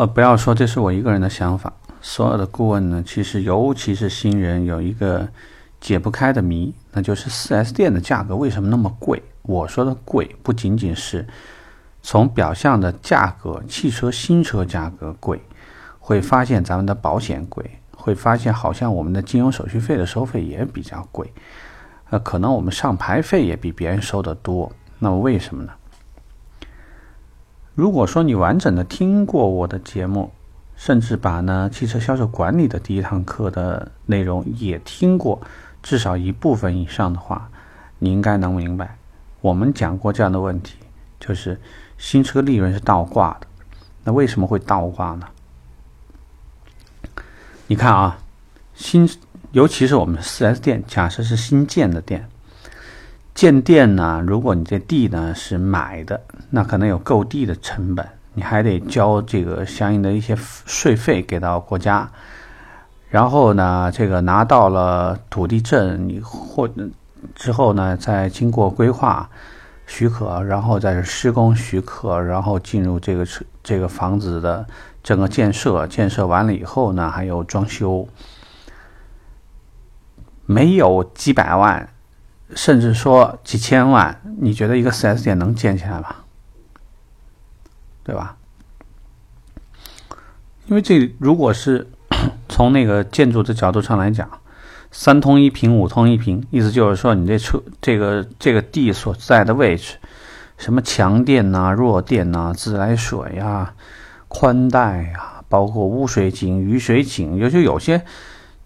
呃，不要说这是我一个人的想法，所有的顾问呢，其实尤其是新人有一个解不开的谜，那就是 4S 店的价格为什么那么贵？我说的贵不仅仅是从表象的价格，汽车新车价格贵，会发现咱们的保险贵，会发现好像我们的金融手续费的收费也比较贵，呃，可能我们上牌费也比别人收的多，那么为什么呢？如果说你完整的听过我的节目，甚至把呢汽车销售管理的第一堂课的内容也听过至少一部分以上的话，你应该能明白，我们讲过这样的问题，就是新车利润是倒挂的。那为什么会倒挂呢？你看啊，新尤其是我们 4S 店，假设是新建的店。建店呢，如果你这地呢是买的，那可能有购地的成本，你还得交这个相应的一些税费给到国家。然后呢，这个拿到了土地证，你或之后呢，再经过规划许可，然后再施工许可，然后进入这个这个房子的整个建设。建设完了以后呢，还有装修，没有几百万。甚至说几千万，你觉得一个 4S 店能建起来吗？对吧？因为这如果是 从那个建筑的角度上来讲，三通一平，五通一平，意思就是说你这车这个这个地所在的位置，什么强电呐、弱电呐、自来水呀、宽带呀，包括污水井、雨水井，也就有些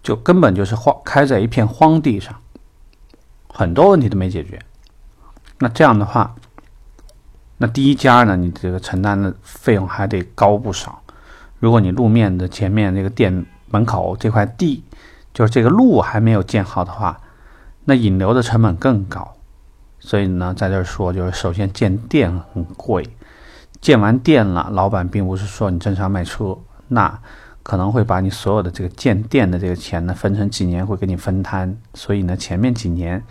就根本就是荒开在一片荒地上。很多问题都没解决，那这样的话，那第一家呢，你这个承担的费用还得高不少。如果你路面的前面那个店门口这块地，就是这个路还没有建好的话，那引流的成本更高。所以呢，在这儿说，就是首先建店很贵，建完店了，老板并不是说你正常卖车，那。可能会把你所有的这个建店的这个钱呢分成几年会给你分摊，所以呢前面几年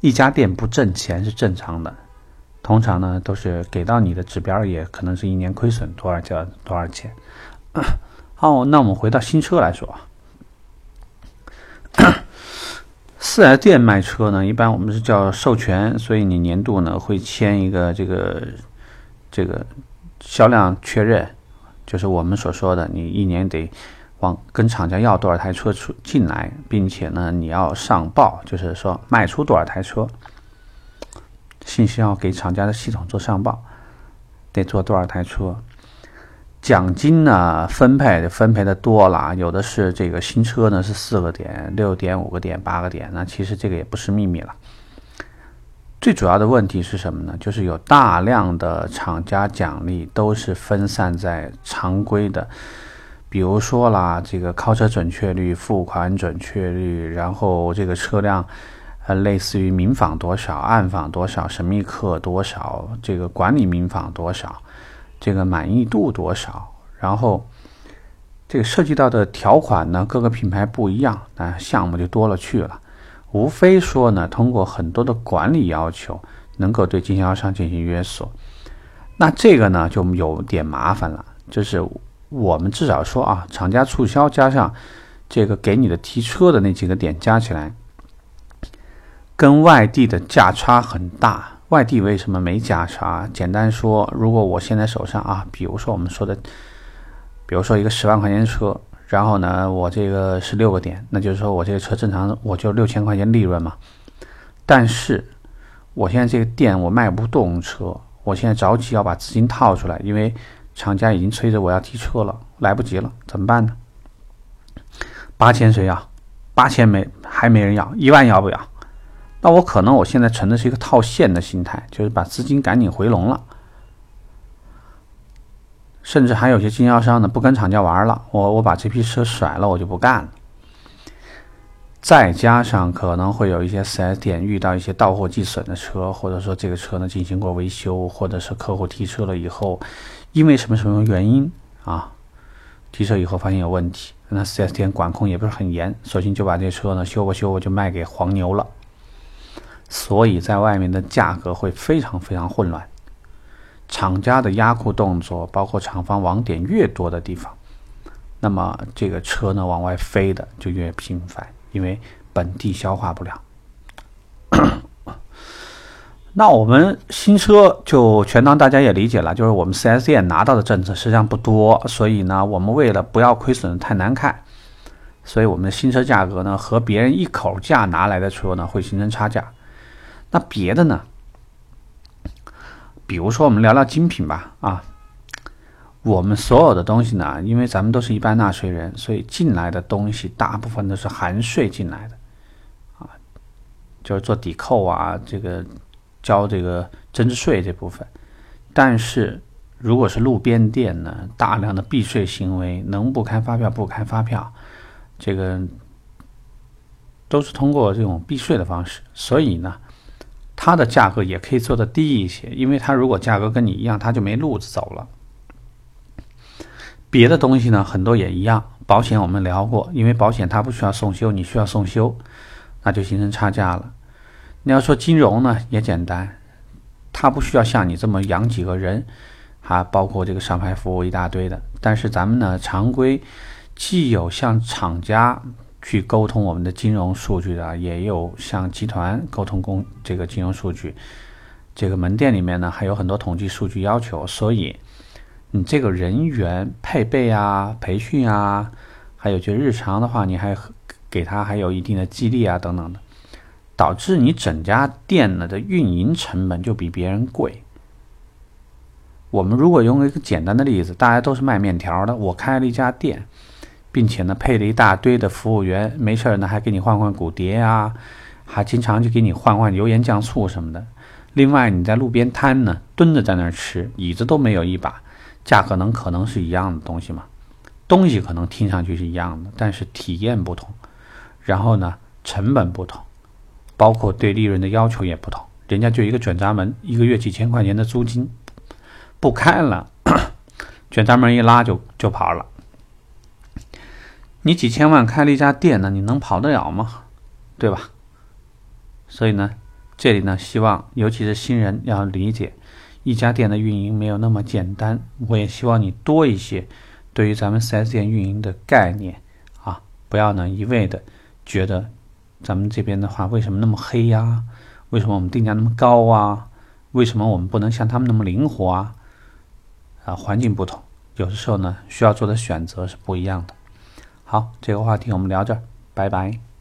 一家店不挣钱是正常的，通常呢都是给到你的指标也可能是一年亏损多少叫多少钱。好，那我们回到新车来说，四 S 店卖车呢一般我们是叫授权，所以你年度呢会签一个这个这个销量确认。就是我们所说的，你一年得往跟厂家要多少台车出进来，并且呢，你要上报，就是说卖出多少台车，信息要给厂家的系统做上报，得做多少台车，奖金呢分配分配的多了，有的是这个新车呢是四个点、六点、五个点、八个点，那其实这个也不是秘密了。最主要的问题是什么呢？就是有大量的厂家奖励都是分散在常规的，比如说啦，这个靠车准确率、付款准确率，然后这个车辆，呃，类似于明访多少、暗访多少、神秘客多少、这个管理明访多少、这个满意度多少，然后这个涉及到的条款呢，各个品牌不一样，那项目就多了去了。无非说呢，通过很多的管理要求，能够对经销商进行约束。那这个呢，就有点麻烦了。就是我们至少说啊，厂家促销加上这个给你的提车的那几个点加起来，跟外地的价差很大。外地为什么没价差？简单说，如果我现在手上啊，比如说我们说的，比如说一个十万块钱车。然后呢，我这个是六个点，那就是说我这个车正常我就六千块钱利润嘛。但是我现在这个店我卖不动车，我现在着急要把资金套出来，因为厂家已经催着我要提车了，来不及了，怎么办呢？八千谁要？八千没还没人要，一万要不要？那我可能我现在存的是一个套现的心态，就是把资金赶紧回笼了。甚至还有些经销商呢，不跟厂家玩了，我我把这批车甩了，我就不干了。再加上可能会有一些 4S 店遇到一些到货寄损的车，或者说这个车呢进行过维修，或者是客户提车了以后，因为什么什么原因啊，提车以后发现有问题，那 4S 店管控也不是很严，索性就把这车呢修吧修吧就卖给黄牛了，所以在外面的价格会非常非常混乱。厂家的压库动作，包括厂方网点越多的地方，那么这个车呢往外飞的就越频繁，因为本地消化不了。那我们新车就全当大家也理解了，就是我们 4S 店拿到的政策实际上不多，所以呢，我们为了不要亏损太难看，所以我们的新车价格呢和别人一口价拿来的车呢会形成差价。那别的呢？比如说我们聊聊精品吧，啊，我们所有的东西呢，因为咱们都是一般纳税人，所以进来的东西大部分都是含税进来的，啊，就是做抵扣啊，这个。交这个增值税这部分，但是如果是路边店呢，大量的避税行为，能不开发票不开发票，这个都是通过这种避税的方式，所以呢，它的价格也可以做的低一些，因为它如果价格跟你一样，它就没路子走了。别的东西呢，很多也一样，保险我们聊过，因为保险它不需要送修，你需要送修，那就形成差价了。你要说金融呢，也简单，它不需要像你这么养几个人，还包括这个上牌服务一大堆的。但是咱们呢，常规既有向厂家去沟通我们的金融数据的，也有向集团沟通公这个金融数据。这个门店里面呢，还有很多统计数据要求，所以你这个人员配备啊、培训啊，还有就日常的话，你还给他还有一定的激励啊等等的。导致你整家店呢的运营成本就比别人贵。我们如果用一个简单的例子，大家都是卖面条的，我开了一家店，并且呢配了一大堆的服务员，没事呢还给你换换骨碟啊，还经常就给你换换油盐酱醋什么的。另外你在路边摊呢蹲着在那儿吃，椅子都没有一把，价格能可能是一样的东西吗？东西可能听上去是一样的，但是体验不同，然后呢成本不同。包括对利润的要求也不同，人家就一个卷闸门，一个月几千块钱的租金，不开了，卷闸门一拉就就跑了。你几千万开了一家店呢，你能跑得了吗？对吧？所以呢，这里呢，希望尤其是新人要理解，一家店的运营没有那么简单。我也希望你多一些对于咱们四 S 店运营的概念啊，不要呢一味的觉得。咱们这边的话，为什么那么黑呀？为什么我们定价那么高啊？为什么我们不能像他们那么灵活啊？啊，环境不同，有的时候呢，需要做的选择是不一样的。好，这个话题我们聊这儿，拜拜。